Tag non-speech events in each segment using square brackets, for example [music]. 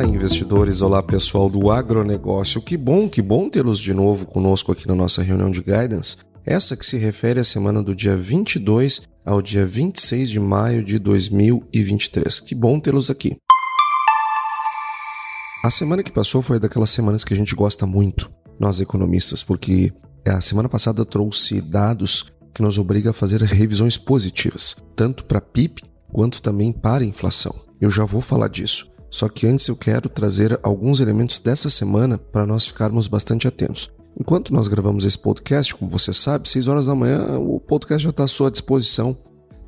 Olá, investidores. Olá, pessoal do agronegócio. Que bom, que bom tê-los de novo conosco aqui na nossa reunião de guidance. Essa que se refere à semana do dia 22 ao dia 26 de maio de 2023. Que bom tê-los aqui. A semana que passou foi daquelas semanas que a gente gosta muito, nós economistas, porque a semana passada trouxe dados que nos obriga a fazer revisões positivas, tanto para PIB quanto também para inflação. Eu já vou falar disso. Só que antes eu quero trazer alguns elementos dessa semana para nós ficarmos bastante atentos. Enquanto nós gravamos esse podcast, como você sabe, 6 horas da manhã o podcast já está à sua disposição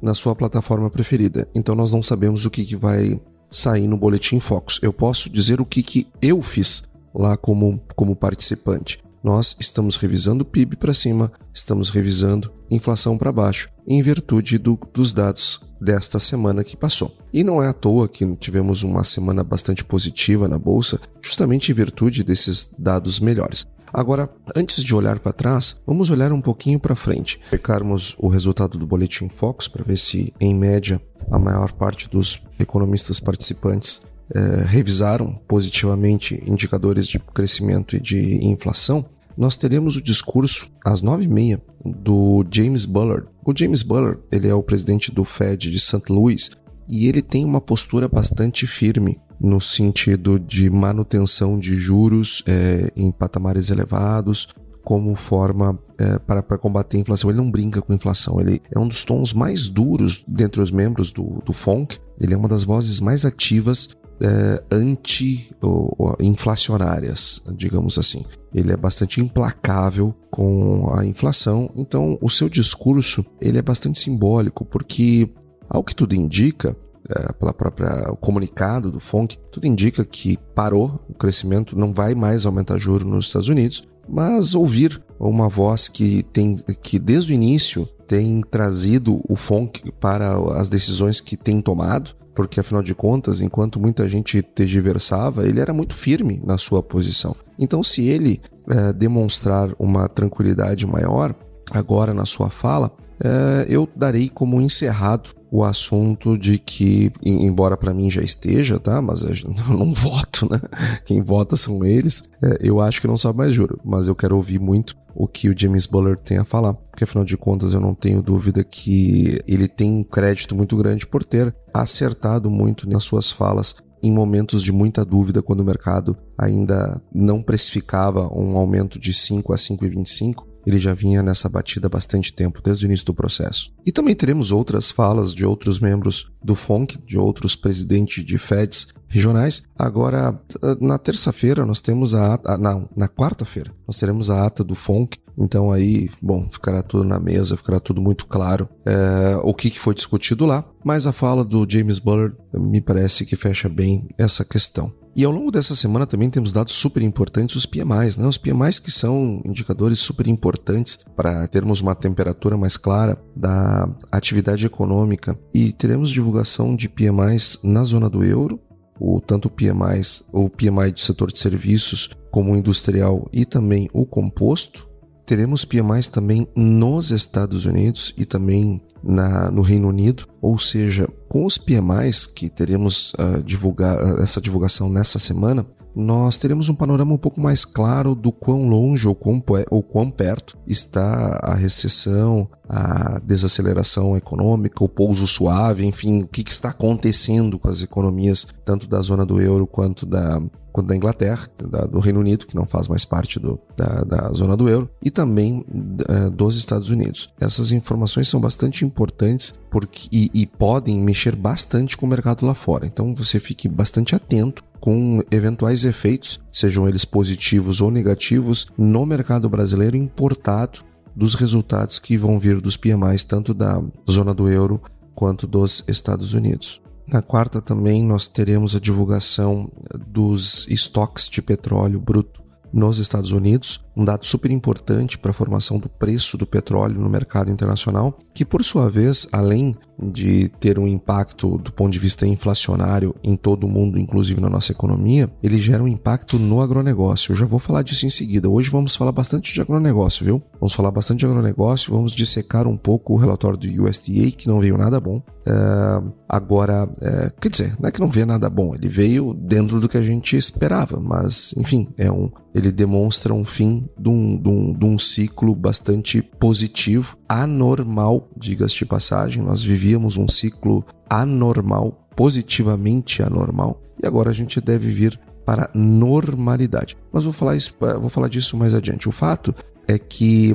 na sua plataforma preferida. Então nós não sabemos o que, que vai sair no Boletim Focus. Eu posso dizer o que, que eu fiz lá como, como participante. Nós estamos revisando o PIB para cima, estamos revisando inflação para baixo, em virtude do, dos dados desta semana que passou. E não é à toa que tivemos uma semana bastante positiva na bolsa, justamente em virtude desses dados melhores. Agora, antes de olhar para trás, vamos olhar um pouquinho para frente. Checarmos o resultado do Boletim Fox para ver se, em média, a maior parte dos economistas participantes eh, revisaram positivamente indicadores de crescimento e de inflação. Nós teremos o discurso às nove e meia do James Bullard. O James Bullard ele é o presidente do Fed de St. Louis e ele tem uma postura bastante firme no sentido de manutenção de juros é, em patamares elevados, como forma é, para, para combater a inflação. Ele não brinca com a inflação, ele é um dos tons mais duros dentre os membros do, do FONC, ele é uma das vozes mais ativas é, anti-inflacionárias, digamos assim. Ele é bastante implacável com a inflação, então o seu discurso ele é bastante simbólico, porque, ao que tudo indica, é, pela própria comunicado do FONC, tudo indica que parou o crescimento, não vai mais aumentar juros nos Estados Unidos, mas ouvir uma voz que tem que desde o início tem trazido o FONC para as decisões que tem tomado, porque afinal de contas, enquanto muita gente tergiversava, ele era muito firme na sua posição. Então, se ele é, demonstrar uma tranquilidade maior agora na sua fala, é, eu darei como encerrado o assunto de que, embora para mim já esteja, tá? Mas eu [laughs] não voto, né? Quem vota são eles. É, eu acho que não sabe mais juro, mas eu quero ouvir muito o que o James Bullard tem a falar, porque afinal de contas eu não tenho dúvida que ele tem um crédito muito grande por ter acertado muito nas suas falas em momentos de muita dúvida, quando o mercado ainda não precificava um aumento de 5 a 5,25 ele já vinha nessa batida há bastante tempo, desde o início do processo. E também teremos outras falas de outros membros do FONC, de outros presidentes de FEDs regionais. Agora, na terça-feira, nós temos a ata. Não, na quarta-feira, nós teremos a ata do FONC. Então aí, bom, ficará tudo na mesa, ficará tudo muito claro é, o que, que foi discutido lá. Mas a fala do James Bullard me parece que fecha bem essa questão. E ao longo dessa semana também temos dados super importantes, os PMIs, né? Os PMIs que são indicadores super importantes para termos uma temperatura mais clara da atividade econômica. E teremos divulgação de PMIs na zona do euro, o tanto o PMIs, o PMI do setor de serviços como o industrial e também o composto. Teremos PMIs também nos Estados Unidos e também na, no Reino Unido, ou seja, com os PMIs que teremos uh, divulgar, uh, essa divulgação nessa semana, nós teremos um panorama um pouco mais claro do quão longe ou quão, ou quão perto está a recessão, a desaceleração econômica, o pouso suave, enfim, o que, que está acontecendo com as economias, tanto da zona do euro quanto da, quanto da Inglaterra, da, do Reino Unido, que não faz mais parte do, da, da, zona do euro, e também uh, dos Estados Unidos. Essas informações são bastante importantes porque, e, e podem mexer bastante com o mercado lá fora. Então você fique bastante atento com eventuais efeitos, sejam eles positivos ou negativos, no mercado brasileiro importado dos resultados que vão vir dos PMIs, tanto da zona do euro quanto dos Estados Unidos. Na quarta também nós teremos a divulgação dos estoques de petróleo bruto nos Estados Unidos, um dado super importante para a formação do preço do petróleo no mercado internacional, que por sua vez, além de ter um impacto do ponto de vista inflacionário em todo o mundo, inclusive na nossa economia, ele gera um impacto no agronegócio. Eu já vou falar disso em seguida. Hoje vamos falar bastante de agronegócio, viu? Vamos falar bastante de agronegócio, vamos dissecar um pouco o relatório do USDA, que não veio nada bom. Uh, agora, uh, quer dizer, não é que não veio nada bom, ele veio dentro do que a gente esperava, mas enfim, é um, ele demonstra um fim de um, de um, de um ciclo bastante positivo, anormal, diga-se de passagem. Nós vivíamos um ciclo anormal, positivamente anormal, e agora a gente deve vir para normalidade. Mas vou falar, isso, vou falar disso mais adiante. O fato é que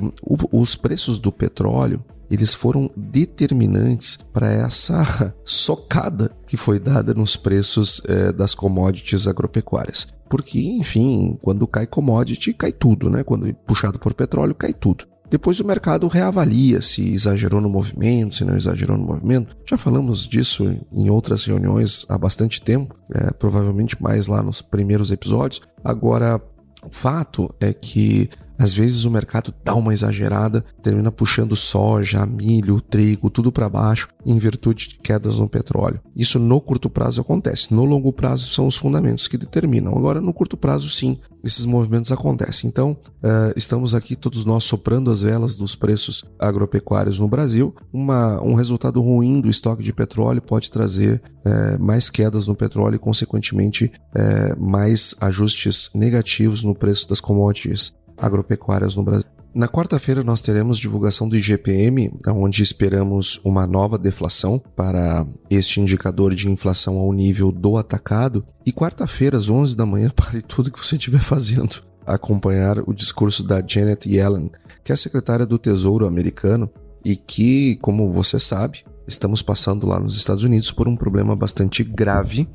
os preços do petróleo eles foram determinantes para essa [laughs] socada que foi dada nos preços eh, das commodities agropecuárias. Porque, enfim, quando cai commodity, cai tudo, né? Quando é puxado por petróleo, cai tudo. Depois o mercado reavalia se exagerou no movimento, se não exagerou no movimento. Já falamos disso em outras reuniões há bastante tempo, é, provavelmente mais lá nos primeiros episódios. Agora, o fato é que às vezes o mercado dá uma exagerada, termina puxando soja, milho, trigo, tudo para baixo em virtude de quedas no petróleo. Isso no curto prazo acontece. No longo prazo são os fundamentos que determinam. Agora, no curto prazo, sim, esses movimentos acontecem. Então, uh, estamos aqui todos nós soprando as velas dos preços agropecuários no Brasil. Uma, um resultado ruim do estoque de petróleo pode trazer uh, mais quedas no petróleo e, consequentemente, uh, mais ajustes negativos no preço das commodities agropecuárias no Brasil. Na quarta-feira nós teremos divulgação do IGPM, onde esperamos uma nova deflação para este indicador de inflação ao nível do atacado. E quarta-feira, às 11 da manhã, [laughs] pare tudo que você estiver fazendo, acompanhar o discurso da Janet Yellen, que é a secretária do Tesouro americano e que, como você sabe, estamos passando lá nos Estados Unidos por um problema bastante grave,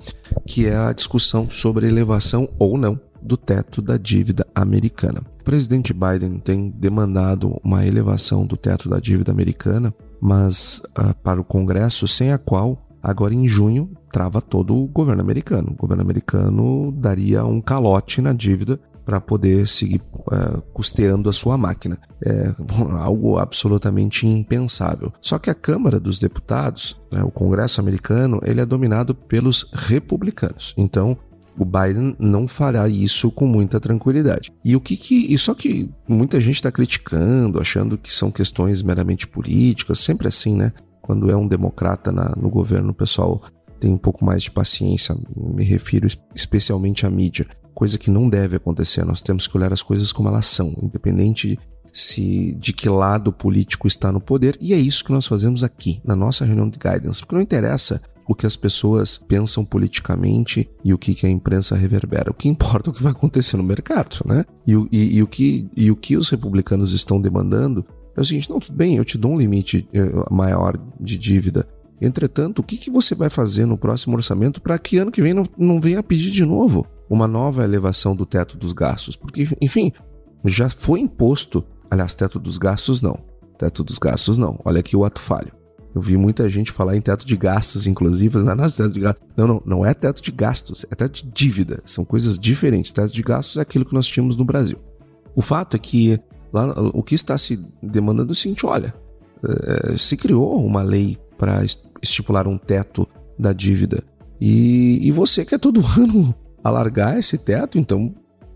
que é a discussão sobre elevação ou não do teto da dívida americana. O presidente Biden tem demandado uma elevação do teto da dívida americana, mas uh, para o Congresso, sem a qual, agora em junho, trava todo o governo americano. O governo americano daria um calote na dívida para poder seguir uh, custeando a sua máquina. É algo absolutamente impensável. Só que a Câmara dos Deputados, né, o Congresso americano, ele é dominado pelos republicanos. Então, o Biden não fará isso com muita tranquilidade. E o que que. E só que muita gente está criticando, achando que são questões meramente políticas, sempre assim, né? Quando é um democrata na, no governo, o pessoal tem um pouco mais de paciência. Me refiro especialmente à mídia. Coisa que não deve acontecer. Nós temos que olhar as coisas como elas são, independente se de que lado político está no poder. E é isso que nós fazemos aqui, na nossa reunião de guidance. Porque não interessa o que as pessoas pensam politicamente e o que, que a imprensa reverbera. O que importa é o que vai acontecer no mercado, né? E, e, e, o, que, e o que os republicanos estão demandando é o seguinte: não, tudo bem, eu te dou um limite eh, maior de dívida. Entretanto, o que, que você vai fazer no próximo orçamento para que ano que vem não, não venha pedir de novo uma nova elevação do teto dos gastos? Porque, enfim, já foi imposto. Aliás, teto dos gastos não. Teto dos gastos não. Olha aqui o ato falho. Eu vi muita gente falar em teto de gastos, inclusive. Não, não, teto de gastos. não, não, não é teto de gastos, é teto de dívida. São coisas diferentes. Teto de gastos é aquilo que nós tínhamos no Brasil. O fato é que lá, o que está se demandando é o seguinte: olha, é, se criou uma lei para estipular um teto da dívida e, e você quer todo [laughs] ano alargar esse teto, então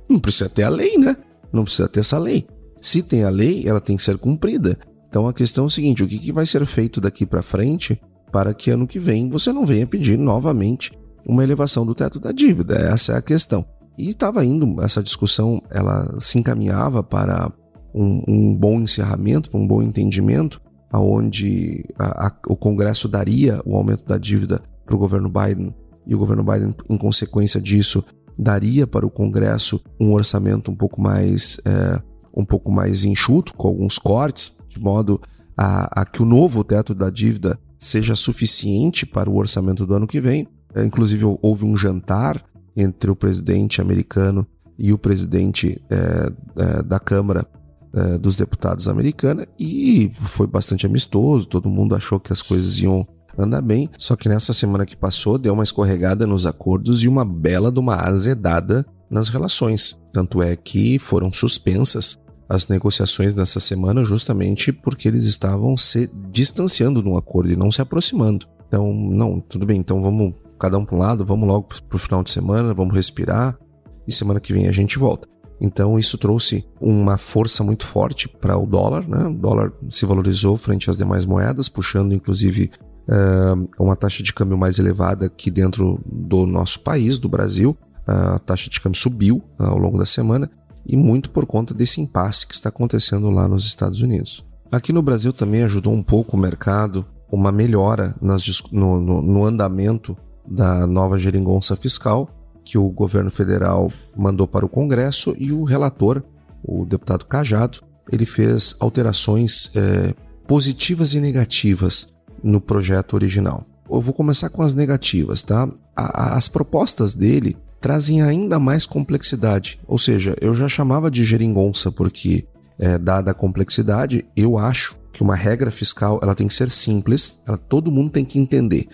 não precisa ter a lei, né? Não precisa ter essa lei. Se tem a lei, ela tem que ser cumprida. Então a questão é o seguinte: o que, que vai ser feito daqui para frente para que ano que vem você não venha pedir novamente uma elevação do teto da dívida? Essa é a questão. E estava indo, essa discussão ela se encaminhava para um, um bom encerramento, para um bom entendimento, aonde a, a, o Congresso daria o aumento da dívida para o governo Biden e o governo Biden, em consequência disso, daria para o Congresso um orçamento um pouco mais é, um pouco mais enxuto, com alguns cortes, de modo a, a, que o novo teto da dívida seja suficiente para o orçamento do ano que vem. É, inclusive, houve um jantar entre o presidente americano e o presidente é, é, da Câmara é, dos Deputados americana e foi bastante amistoso, todo mundo achou que as coisas iam andar bem, só que nessa semana que passou deu uma escorregada nos acordos e uma bela de uma azedada nas relações. Tanto é que foram suspensas as negociações nessa semana justamente porque eles estavam se distanciando de um acordo e não se aproximando. Então, não, tudo bem, então vamos cada um para um lado, vamos logo para o final de semana, vamos respirar e semana que vem a gente volta. Então isso trouxe uma força muito forte para o dólar, né? O dólar se valorizou frente às demais moedas, puxando inclusive uh, uma taxa de câmbio mais elevada aqui dentro do nosso país, do Brasil. A taxa de câmbio subiu uh, ao longo da semana e muito por conta desse impasse que está acontecendo lá nos Estados Unidos. Aqui no Brasil também ajudou um pouco o mercado uma melhora nas, no, no, no andamento da nova geringonça fiscal que o governo federal mandou para o Congresso e o relator, o deputado Cajado, ele fez alterações é, positivas e negativas no projeto original. Eu vou começar com as negativas, tá? As propostas dele trazem ainda mais complexidade, ou seja, eu já chamava de geringonça porque, é, dada a complexidade, eu acho que uma regra fiscal ela tem que ser simples, ela, todo mundo tem que entender.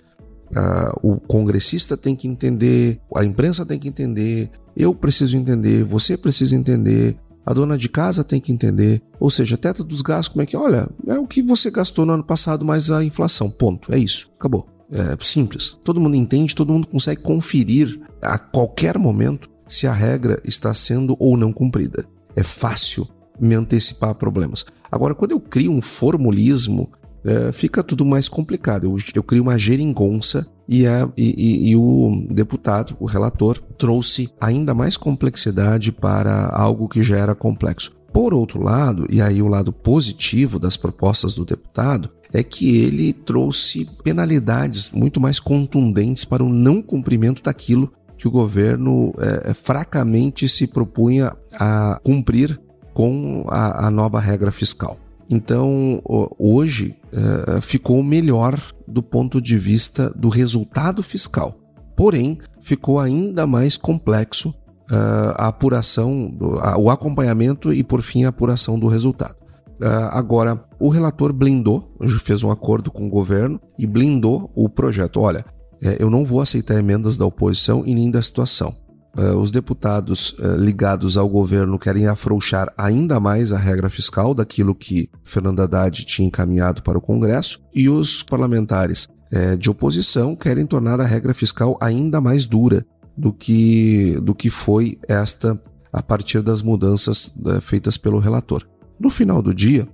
Uh, o congressista tem que entender, a imprensa tem que entender, eu preciso entender, você precisa entender, a dona de casa tem que entender. Ou seja, teto dos gastos, como é que. Olha, é o que você gastou no ano passado mais a inflação. Ponto. É isso. Acabou. É simples. Todo mundo entende, todo mundo consegue conferir a qualquer momento se a regra está sendo ou não cumprida. É fácil me antecipar a problemas. Agora, quando eu crio um formulismo é, fica tudo mais complicado. Eu, eu crio uma geringonça e, a, e, e, o deputado, o relator, trouxe ainda mais complexidade para algo que já era complexo. Por outro lado, e aí o lado positivo das propostas do deputado, é que ele trouxe penalidades muito mais contundentes para o não cumprimento daquilo que o governo é, fracamente se propunha a cumprir com a, a nova regra fiscal. Então, hoje uh, ficou melhor do ponto de vista do resultado fiscal. Porém, ficou ainda mais complexo uh, a apuração, o acompanhamento e, por fim, a apuração do resultado. Uh, agora, o relator blindou, fez um acordo com o governo e blindou o projeto. Olha, é, eu não vou aceitar emendas da oposição e nem da situação. Uh, os deputados uh, ligados ao governo querem afrouxar ainda mais a regra fiscal daquilo que Fernando Haddad tinha encaminhado para o Congresso, e os parlamentares uh, de oposição querem tornar a regra fiscal ainda mais dura do que, do que foi esta a partir das mudanças feitas pelo relator. No final do dia,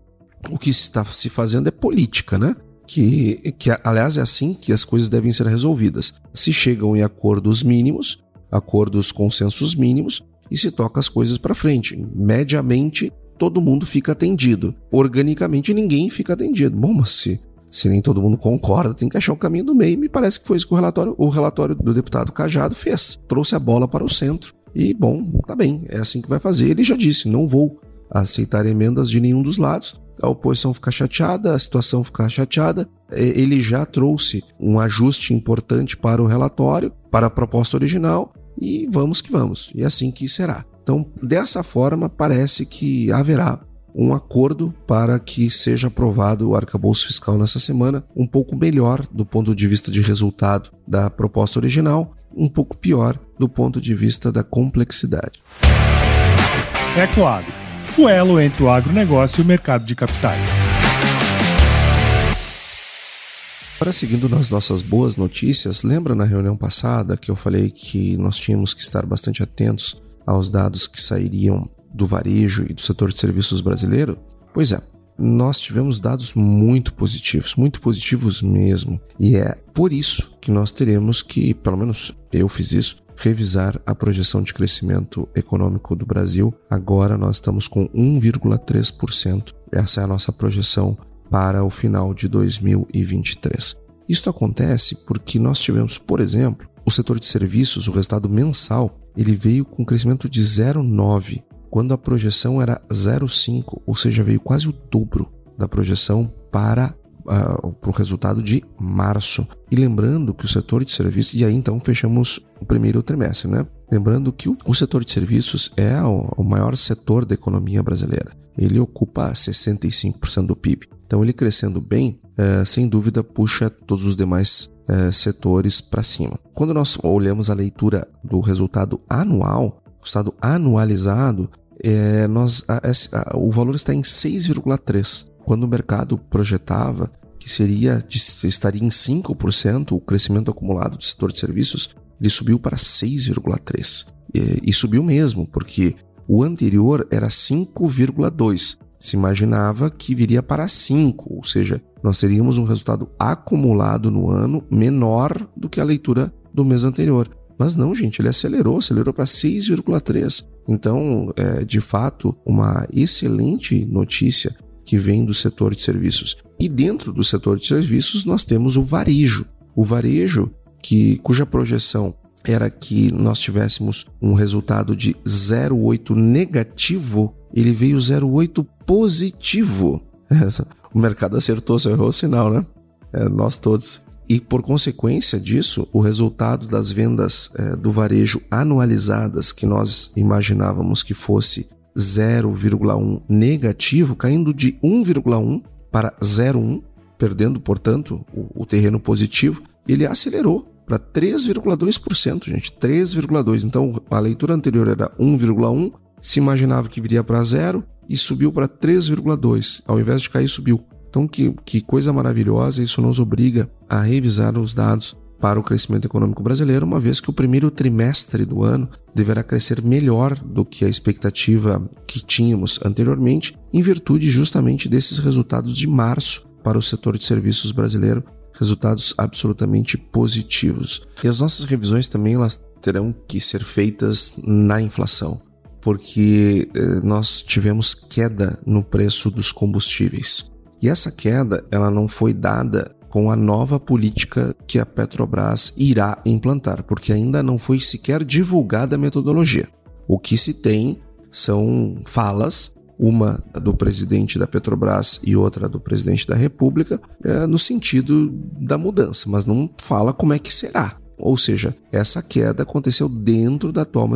o que está se fazendo é política, né? Que, que, aliás, é assim que as coisas devem ser resolvidas. Se chegam em acordos mínimos, acordos, consensos mínimos e se toca as coisas para frente. Mediamente, todo mundo fica atendido. Organicamente, ninguém fica atendido. Bom, mas se, se nem todo mundo concorda, tem que achar o caminho do meio. Me parece que foi isso que o relatório, o relatório do deputado Cajado fez. Trouxe a bola para o centro. E, bom, tá bem, é assim que vai fazer. Ele já disse: não vou aceitar emendas de nenhum dos lados. A oposição fica chateada, a situação fica chateada. Ele já trouxe um ajuste importante para o relatório, para a proposta original, e vamos que vamos. E é assim que será. Então, dessa forma, parece que haverá um acordo para que seja aprovado o arcabouço fiscal nessa semana, um pouco melhor do ponto de vista de resultado da proposta original, um pouco pior do ponto de vista da complexidade. Claro, o elo entre o agronegócio e o mercado de capitais. Agora, seguindo nas nossas boas notícias, lembra na reunião passada que eu falei que nós tínhamos que estar bastante atentos aos dados que sairiam do varejo e do setor de serviços brasileiro? Pois é, nós tivemos dados muito positivos, muito positivos mesmo. E é por isso que nós teremos que, pelo menos eu fiz isso, revisar a projeção de crescimento econômico do Brasil. Agora nós estamos com 1,3%. Essa é a nossa projeção para o final de 2023. Isto acontece porque nós tivemos, por exemplo, o setor de serviços, o resultado mensal, ele veio com crescimento de 0,9, quando a projeção era 0,5, ou seja, veio quase o dobro da projeção para uh, para o resultado de março. E lembrando que o setor de serviços, e aí então fechamos o primeiro trimestre, né? Lembrando que o, setor de serviços é o, maior setor da economia brasileira. Ele ocupa 65% do PIB. Então, ele crescendo bem, é, sem dúvida, puxa todos os demais é, setores para cima. Quando nós olhamos a leitura do resultado anual, resultado anualizado, é, nós, a, a, o valor está em 6,3 quando o mercado projetava que seria estaria em 5% o crescimento acumulado do setor de serviços, ele subiu para 6,3%. E, e subiu mesmo, porque o anterior era 5,2%. Se imaginava que viria para 5%, ou seja, nós teríamos um resultado acumulado no ano menor do que a leitura do mês anterior. Mas não, gente, ele acelerou, acelerou para 6,3%. Então, é de fato, uma excelente notícia que vem do setor de serviços. E dentro do setor de serviços nós temos o varejo. O varejo que cuja projeção era que nós tivéssemos um resultado de 0,8 negativo, ele veio 0,8 positivo. [laughs] O mercado acertou, só errou o sinal, né? É, nós todos. E por consequência disso, o resultado das vendas é, do varejo anualizadas, que nós imaginávamos que fosse 0,1 negativo, caindo de 1,1 para 0,1, perdendo, portanto, o, o terreno positivo, ele acelerou para 3,2%, gente, 3,2%. Então, a leitura anterior era 1,1, se imaginava que viria para zero e subiu para 3,2%. Ao invés de cair, subiu. Então, que, que coisa maravilhosa, isso nos obriga a revisar os dados para o crescimento econômico brasileiro, uma vez que o primeiro trimestre do ano deverá crescer melhor do que a expectativa que tínhamos anteriormente, em virtude justamente desses resultados de março para o setor de serviços brasileiro, resultados absolutamente positivos. E as nossas revisões também elas terão que ser feitas na inflação, porque eh, nós tivemos queda no preço dos combustíveis. E essa queda ela não foi dada com a nova política que a Petrobras irá implantar, porque ainda não foi sequer divulgada a metodologia. O que se tem são falas, uma do presidente da Petrobras e outra do presidente da República, é, no sentido da mudança, mas não fala como é que será. Ou seja, essa queda aconteceu dentro da atual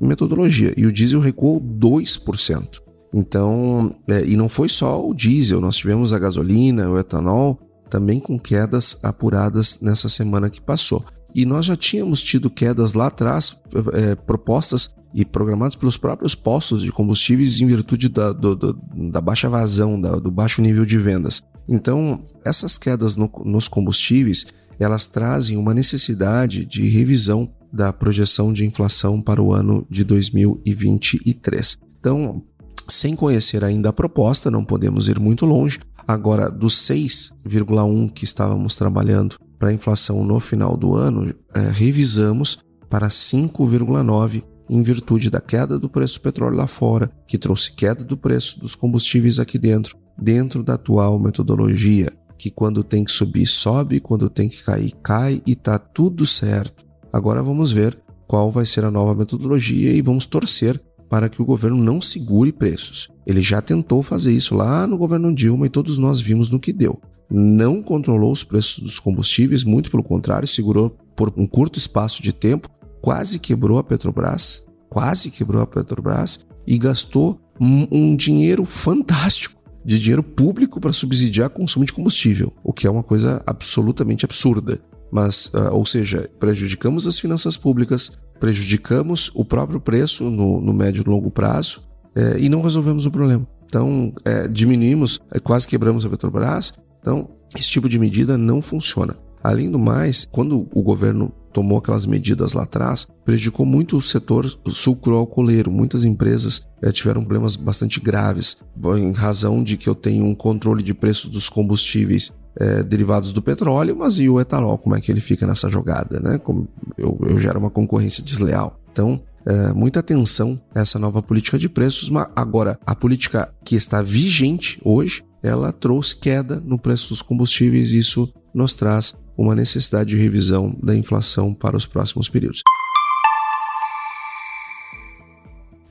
metodologia e o diesel recuou 2%. Então, é, e não foi só o diesel, nós tivemos a gasolina, o etanol, também com quedas apuradas nessa semana que passou. E nós já tínhamos tido quedas lá atrás, é, propostas e programadas pelos próprios postos de combustíveis em virtude da, do, do, da baixa vazão, da, do baixo nível de vendas. Então, essas quedas no, nos combustíveis, elas trazem uma necessidade de revisão da projeção de inflação para o ano de 2023. Então, sem conhecer ainda a proposta, não podemos ir muito longe. Agora, dos 6,1 que estávamos trabalhando para a inflação no final do ano, é, revisamos para 5,9 em virtude da queda do preço do petróleo lá fora, que trouxe queda do preço dos combustíveis aqui dentro, dentro da atual metodologia, que quando tem que subir, sobe, quando tem que cair, cai e tá tudo certo. Agora vamos ver qual vai ser a nova metodologia e vamos torcer para que o governo não segure preços. Ele já tentou fazer isso lá no governo Dilma e todos nós vimos no que deu. Não controlou os preços dos combustíveis, muito pelo contrário, segurou por um curto espaço de tempo, quase quebrou a Petrobras, quase quebrou a Petrobras e gastou um, dinheiro fantástico de dinheiro público para subsidiar consumo de combustível, o que é uma coisa absolutamente absurda. Mas, uh, ou seja, prejudicamos as finanças públicas, prejudicamos o próprio preço no, no médio e longo prazo é, e não resolvemos o problema. Então, é, diminuímos, é, quase quebramos a Petrobras. Então, esse tipo de medida não funciona. Além do mais, quando o governo tomou aquelas medidas lá atrás, prejudicou muito o setor sucroalcooleiro. Muitas empresas é, tiveram problemas bastante graves, em razão de que eu tenho um controle de preço dos combustíveis é, derivados do petróleo, mas e o etanol, como é que ele fica nessa jogada, né? Como eu, eu gero uma concorrência desleal. Então, é, muita atenção a essa nova política de preços, mas agora a política que está vigente hoje ela trouxe queda no preço dos combustíveis e isso nos traz uma necessidade de revisão da inflação para os próximos períodos.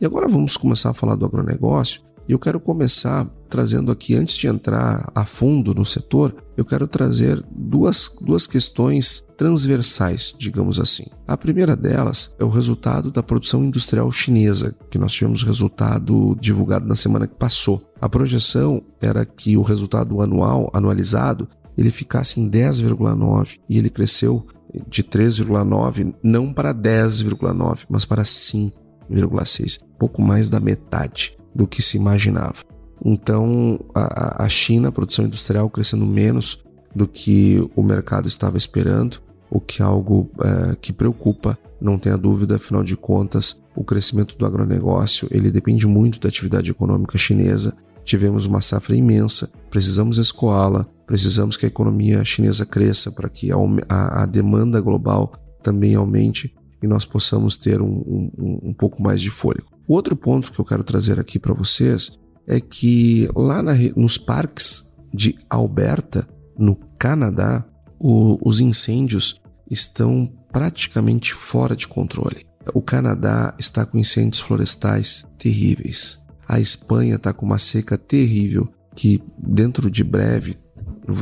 E agora vamos começar a falar do agronegócio. E eu quero começar trazendo aqui, antes de entrar a fundo no setor, eu quero trazer duas, duas questões transversais, digamos assim. A primeira delas é o resultado da produção industrial chinesa, que nós tivemos resultado divulgado na semana que passou. A projeção era que o resultado anual, anualizado, ele ficasse em 10,9 e ele cresceu de 3,9 não para 10,9, mas para 5,6, pouco mais da metade do que se imaginava. Então, a, a China, a produção industrial crescendo menos do que o mercado estava esperando, o que é algo é, que preocupa, não tenha dúvida, afinal de contas, o crescimento do agronegócio ele depende muito da atividade econômica chinesa. Tivemos uma safra imensa, precisamos escoá-la, precisamos que a economia chinesa cresça para que a, a, a, demanda global também aumente e nós possamos ter um, um, um pouco mais de fôlego. O outro ponto que eu quero trazer aqui para vocês é que lá na, nos parques de Alberta, no Canadá, o, os incêndios estão praticamente fora de controle. O Canadá está com incêndios florestais terríveis. A Espanha está com uma seca terrível que dentro de breve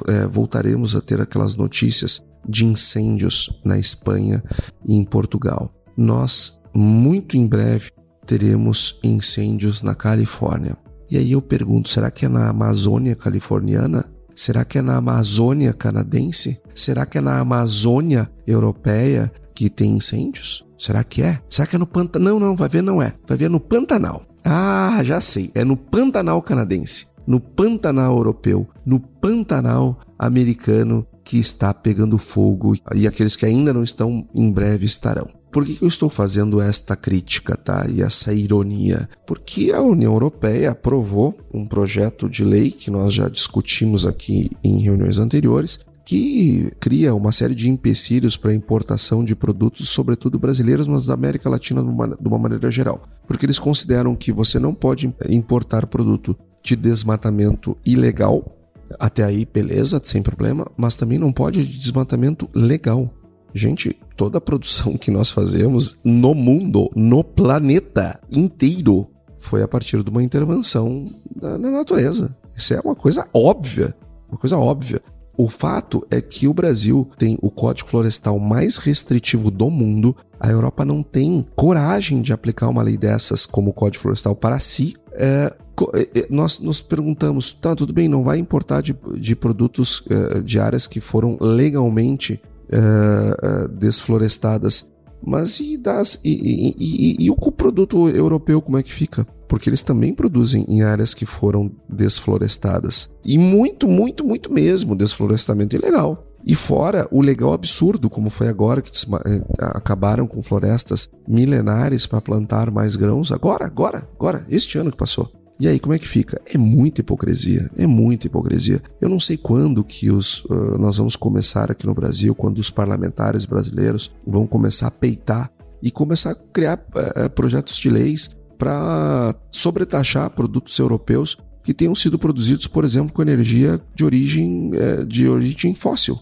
é, voltaremos a ter aquelas notícias de incêndios na Espanha e em Portugal. Nós, muito em breve, teremos incêndios na Califórnia. E aí eu pergunto: será que é na Amazônia californiana? Será que é na Amazônia canadense? Será que é na Amazônia europeia que tem incêndios? Será que é? Será que é no Pantanal? Não, não, vai ver, não é. Vai ver no Pantanal. Ah, já sei. É no Pantanal canadense, no Pantanal europeu, no Pantanal americano que está pegando fogo e aqueles que ainda não estão em breve estarão. Por que eu estou fazendo esta crítica, tá? E essa ironia? Porque a União Europeia aprovou um projeto de lei que nós já discutimos aqui em reuniões anteriores, que cria uma série de empecilhos para a importação de produtos, sobretudo brasileiros, mas da América Latina de uma, maneira geral. Porque eles consideram que você não pode importar produto de desmatamento ilegal, até aí beleza, sem problema, mas também não pode de desmatamento legal. Gente, toda a produção que nós fazemos no mundo, no planeta inteiro, foi a partir de uma intervenção na, na natureza. Isso é uma coisa óbvia. Uma coisa óbvia. O fato é que o Brasil tem o código florestal mais restritivo do mundo. A Europa não tem coragem de aplicar uma lei dessas como o código florestal para si. É, é, é, nós nos perguntamos, tá, tudo bem, não vai importar de, de produtos é, de áreas que foram legalmente uh, desflorestadas. Mas e, das, e, e, e, o produto europeu, como é que fica? Porque eles também produzem em áreas que foram desflorestadas. E muito, muito, muito mesmo desflorestamento ilegal. E fora o legal absurdo, como foi agora que eh, acabaram com florestas milenares para plantar mais grãos. Agora, agora, agora, este ano que passou. E aí, como é que fica? É muita hipocrisia, é muita hipocrisia. Eu não sei quando que os, uh, nós vamos começar aqui no Brasil, quando os parlamentares brasileiros vão começar a peitar e começar a criar uh, projetos de leis para sobretaxar produtos europeus que tenham sido produzidos, por exemplo, com energia de origem, uh, de origem fóssil.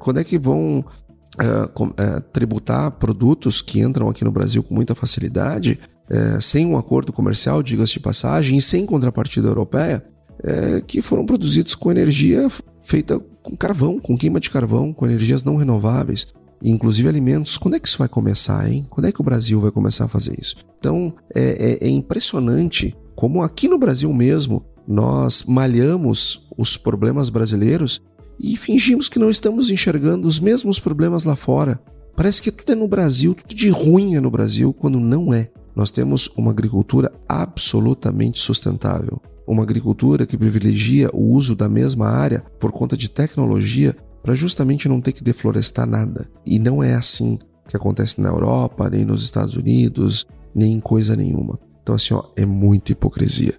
quando é que vão tributar produtos que entram aqui no Brasil com muita facilidade é, sem um acordo comercial, diga-se de passagem, e sem contrapartida europeia, é, que foram produzidos com energia feita com carvão, com queima de carvão, com energias não renováveis, inclusive alimentos. Quando é que isso vai começar, hein? Quando é que o Brasil vai começar a fazer isso? Então, é, é, é impressionante como aqui no Brasil mesmo nós malhamos os problemas brasileiros e fingimos que não estamos enxergando os mesmos problemas lá fora. Parece que tudo é no Brasil, tudo de ruim é no Brasil, quando não é. Nós temos uma agricultura absolutamente sustentável. Uma agricultura que privilegia o uso da mesma área por conta de tecnologia para justamente não ter que deflorestar nada. E não é assim que acontece na Europa, nem nos Estados Unidos, nem em coisa nenhuma. Então, assim, ó, é muita hipocrisia.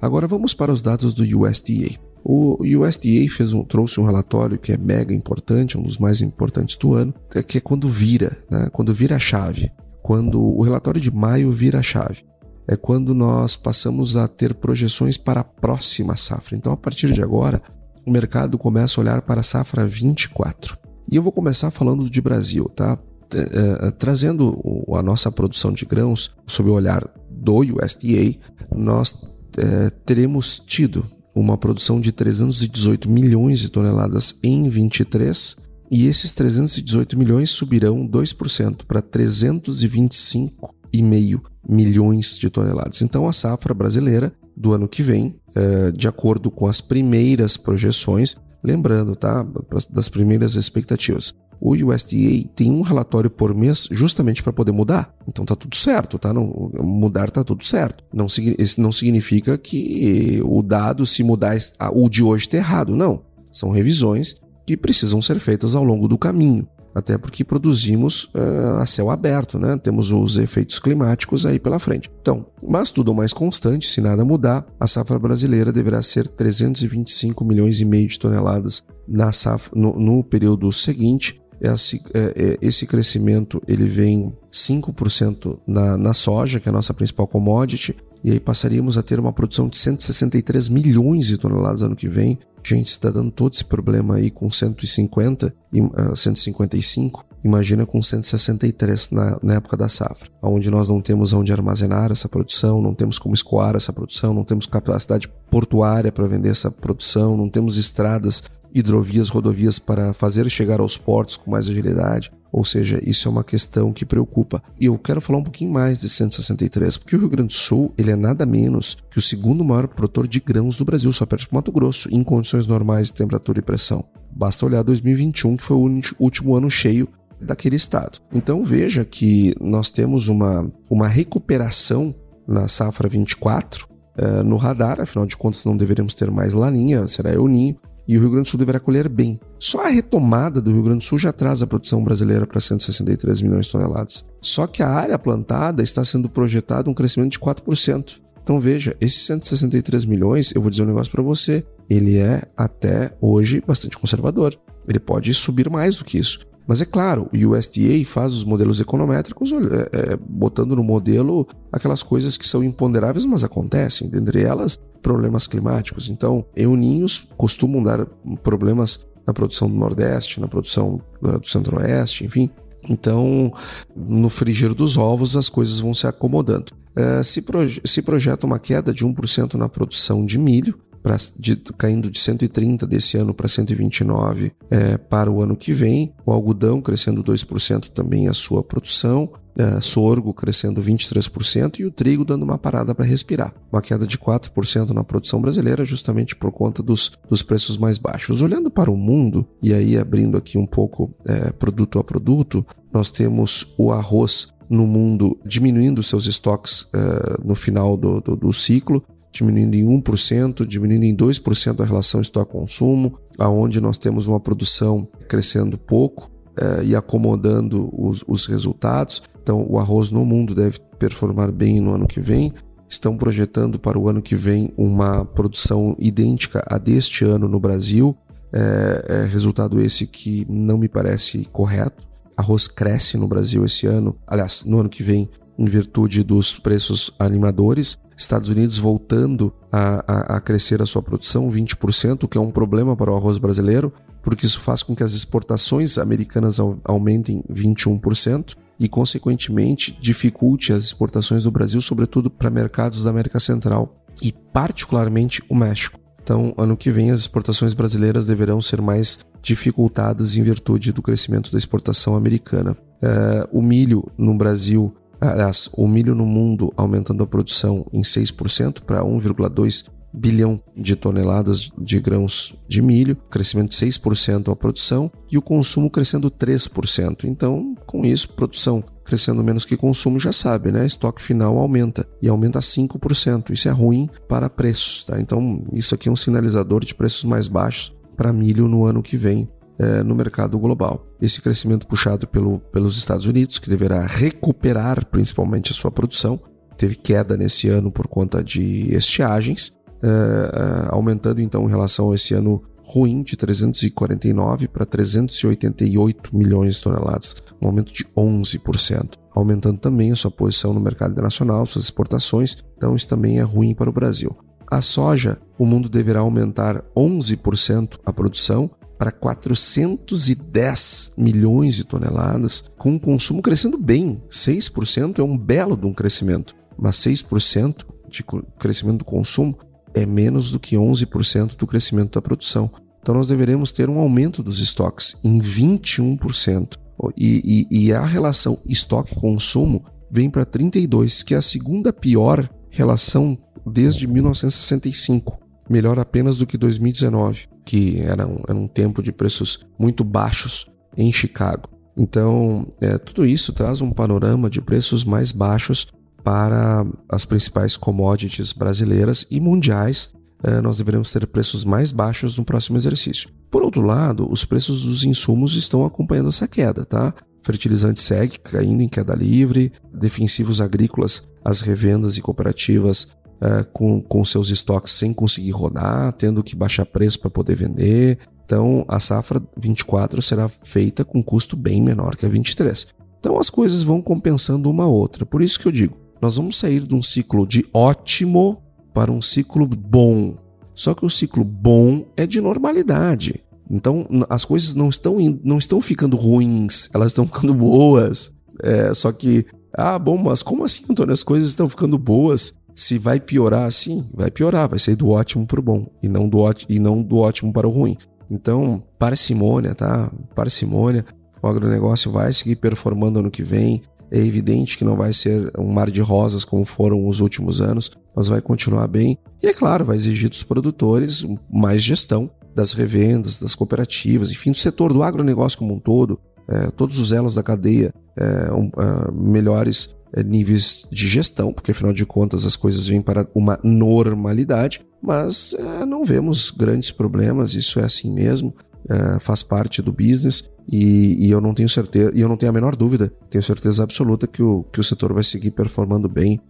Agora vamos para os dados do USDA. O USDA fez um, trouxe um relatório que é mega importante, um dos mais importantes do ano, que é quando vira, né? quando vira a chave. Quando o relatório de maio vira a chave. é quando nós passamos a ter projeções para a próxima safra. Então, a partir de agora, o mercado começa a olhar para a safra 24. E eu vou começar falando de Brasil, tá? Uh, trazendo a nossa produção de grãos sob o olhar do USDA, nós uh, teremos tido uma produção de 318 milhões de toneladas em 23 e esses 318 milhões subirão 2% para 325,5 milhões de toneladas. Então a safra brasileira do ano que vem, uh, de acordo com as primeiras projeções, lembrando, tá, das primeiras expectativas, o USDA tem um relatório por mês justamente para poder mudar. Então tá tudo certo, tá? Não, mudar tá tudo certo. Não, isso não significa que o dado, se mudar, o de hoje está errado. Não. São revisões que precisam ser feitas ao longo do caminho. Até porque produzimos uh, a céu aberto, né? Temos os efeitos climáticos aí pela frente. Então, mas tudo mais constante, se nada mudar, a safra brasileira deverá ser 325 milhões e meio de toneladas na safra, no, no período seguinte, esse, é, é, esse crescimento ele vem 5% na, na soja, que é a nossa principal commodity, e aí passaríamos a ter uma produção de 163 milhões de toneladas ano que vem. Gente, está dando todo esse problema aí com 150 e uh, 155. Imagina com 163 na, na época da safra, onde nós não temos onde armazenar essa produção, não temos como escoar essa produção, não temos capacidade portuária para vender essa produção, não temos estradas hidrovias, rodovias para fazer chegar aos portos com mais agilidade. Ou seja, isso é uma questão que preocupa. E eu quero falar um pouquinho mais de 163, porque o Rio Grande do Sul ele é nada menos que o segundo maior produtor de grãos do Brasil, só perto do Mato Grosso, em condições normais de temperatura e pressão. Basta olhar 2021, que foi o último ano cheio daquele estado. Então veja que nós temos uma, uma recuperação na safra 24 eh, no radar, afinal de contas não deveremos ter mais laninha, será El Ninho, e o Rio Grande do Sul deverá colher bem. Só a retomada do Rio Grande do Sul já traz a produção brasileira para 163 milhões de toneladas. Só que a área plantada está sendo projetada um crescimento de 4%. Então veja, esses 163 milhões, eu vou dizer um negócio para você, ele é até hoje bastante conservador. Ele pode subir mais do que isso. Mas é claro, o USDA faz os modelos econométricos é, é, botando no modelo aquelas coisas que são imponderáveis, mas acontecem, dentre elas problemas climáticos. Então, euninhos costumam dar problemas na produção do Nordeste, na produção do Centro-Oeste, enfim. Então, no frigir dos ovos, as coisas vão se acomodando. É, se, proje se projeta uma queda de 1% na produção de milho, pra, de, caindo de 130 desse ano para 129 é, para o ano que vem. O algodão crescendo 2% também a sua produção. É, sorgo crescendo 23% e o trigo dando uma parada para respirar. Uma queda de 4% na produção brasileira, justamente por conta dos, dos preços mais baixos. Olhando para o mundo, e aí abrindo aqui um pouco é, produto a produto, nós temos o arroz no mundo diminuindo seus estoques é, no final do, do, do ciclo, diminuindo em 1%, diminuindo em 2% a relação estoque-consumo, aonde nós temos uma produção crescendo pouco eh, e acomodando os, os resultados. Então, o arroz no mundo deve performar bem no ano que vem. Estão projetando para o ano que vem uma produção idêntica a deste ano no Brasil. É, é resultado esse que não me parece correto. Arroz cresce no Brasil esse ano, aliás, no ano que vem, em virtude dos preços animadores. Estados Unidos voltando a, a, a, crescer a sua produção 20%, o que é um problema para o arroz brasileiro, porque isso faz com que as exportações americanas aumentem 21% e, consequentemente, dificulte as exportações do Brasil, sobretudo para mercados da América Central e, particularmente, o México. Então, ano que vem, as exportações brasileiras deverão ser mais dificultadas em virtude do crescimento da exportação americana. Uh, o milho no Brasil aliás, o milho no mundo aumentando a produção em 6% para 1,2 bilhão de toneladas de grãos de milho, crescimento de 6% a produção e o consumo crescendo 3%. Então, com isso, produção crescendo menos que consumo, já sabe, né? Estoque final aumenta e aumenta 5%. Isso é ruim para preços, tá? Então, isso aqui é um sinalizador de preços mais baixos para milho no ano que vem é, no mercado global. Esse crescimento puxado pelo, pelos Estados Unidos, que deverá recuperar principalmente a sua produção, teve queda nesse ano por conta de estiagens, é, é aumentando então em relação a esse ano ruim de 349 para 388 milhões de toneladas, um aumento de 11%. aumentando também a sua posição no mercado internacional, suas exportações, então isso também é ruim para o Brasil. A soja, o mundo deverá aumentar 11% a produção para 410 milhões de toneladas, com o consumo crescendo bem. 6% é um belo de um crescimento, mas 6% de crescimento do consumo é menos do que 11% do crescimento da produção. Então nós deveremos ter um aumento dos estoques em 21%. E, e, e a relação estoque-consumo vem para 32, que é a segunda pior relação desde 1965. Melhor apenas do que 2019 que era um, era um tempo de preços muito baixos em Chicago. Então, é, tudo isso traz um panorama de preços mais baixos para as principais commodities brasileiras e mundiais. É, nós deveremos ter preços mais baixos no próximo exercício. Por outro lado, os preços dos insumos estão acompanhando essa queda, tá? Fertilizante segue caindo em queda livre, defensivos agrícolas, as revendas e cooperativas uh, com, com seus estoques sem conseguir rodar, tendo que baixar preço para poder vender. Então, a safra 24 será feita com custo bem menor que a 23. Então, as coisas vão compensando uma a outra. Por isso que eu digo, nós vamos sair de um ciclo de ótimo para um ciclo bom. Só que o ciclo bom é de normalidade. Então, as coisas não estão, não estão ficando ruins, elas estão ficando boas. É, só que, ah, bom, mas como assim, Antônio? As coisas estão ficando boas se vai piorar, sim, vai piorar, vai ser do ótimo para o bom e não do, e não do ótimo para o ruim. Então, parcimônia, tá? Parcimônia. O agronegócio vai seguir performando ano que vem. É evidente que não vai ser um mar de rosas como foram os últimos anos, mas vai continuar bem. E é claro, vai exigir dos produtores mais gestão das revendas, das cooperativas, enfim, do setor do agronegócio como um todo, é, todos os elos da cadeia é, um, é, melhores níveis de gestão, porque afinal de contas as coisas vêm para uma normalidade, mas é, não vemos grandes problemas, isso é assim mesmo, é, faz parte do business e, e, eu não tenho certeza, e eu não tenho a menor dúvida, tenho certeza absoluta que o, que o setor vai seguir performando bem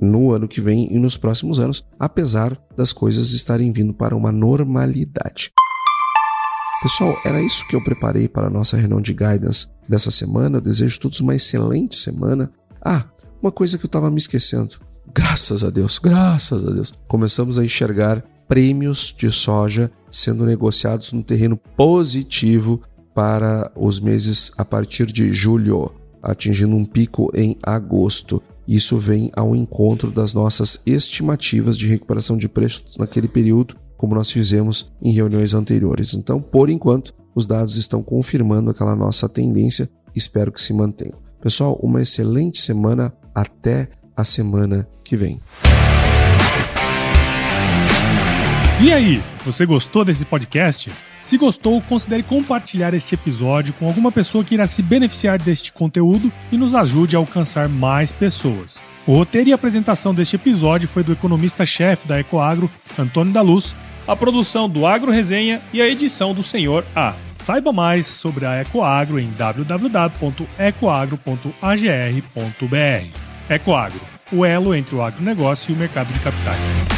no ano que vem e nos próximos anos, apesar das coisas estarem vindo para uma normalidade. Pessoal, era isso que eu preparei para a nossa reunião de guidance dessa semana. Eu desejo a todos uma excelente semana. Ah, uma coisa que eu estava me esquecendo. Graças a Deus, graças a Deus. Começamos a enxergar prêmios de soja sendo negociados no terreno positivo para os meses a partir de julho, atingindo um pico em agosto. Isso vem ao encontro das nossas estimativas de recuperação de preços naquele período, como nós fizemos em reuniões anteriores. Então, por enquanto, os dados estão confirmando aquela nossa tendência. Espero que se mantenha. Pessoal, uma excelente semana. Até a semana que vem. E aí, você gostou desse podcast? Se gostou, considere compartilhar este episódio com alguma pessoa que irá se beneficiar deste conteúdo e nos ajude a alcançar mais pessoas. O roteiro e apresentação deste episódio foi do economista-chefe da Ecoagro, Antônio da Luz, a produção do Agro Resenha e a edição do Senhor A. Saiba mais sobre a Ecoagro em www.ecoagro.agr.br. Ecoagro, o elo entre o agronegócio e o mercado de capitais.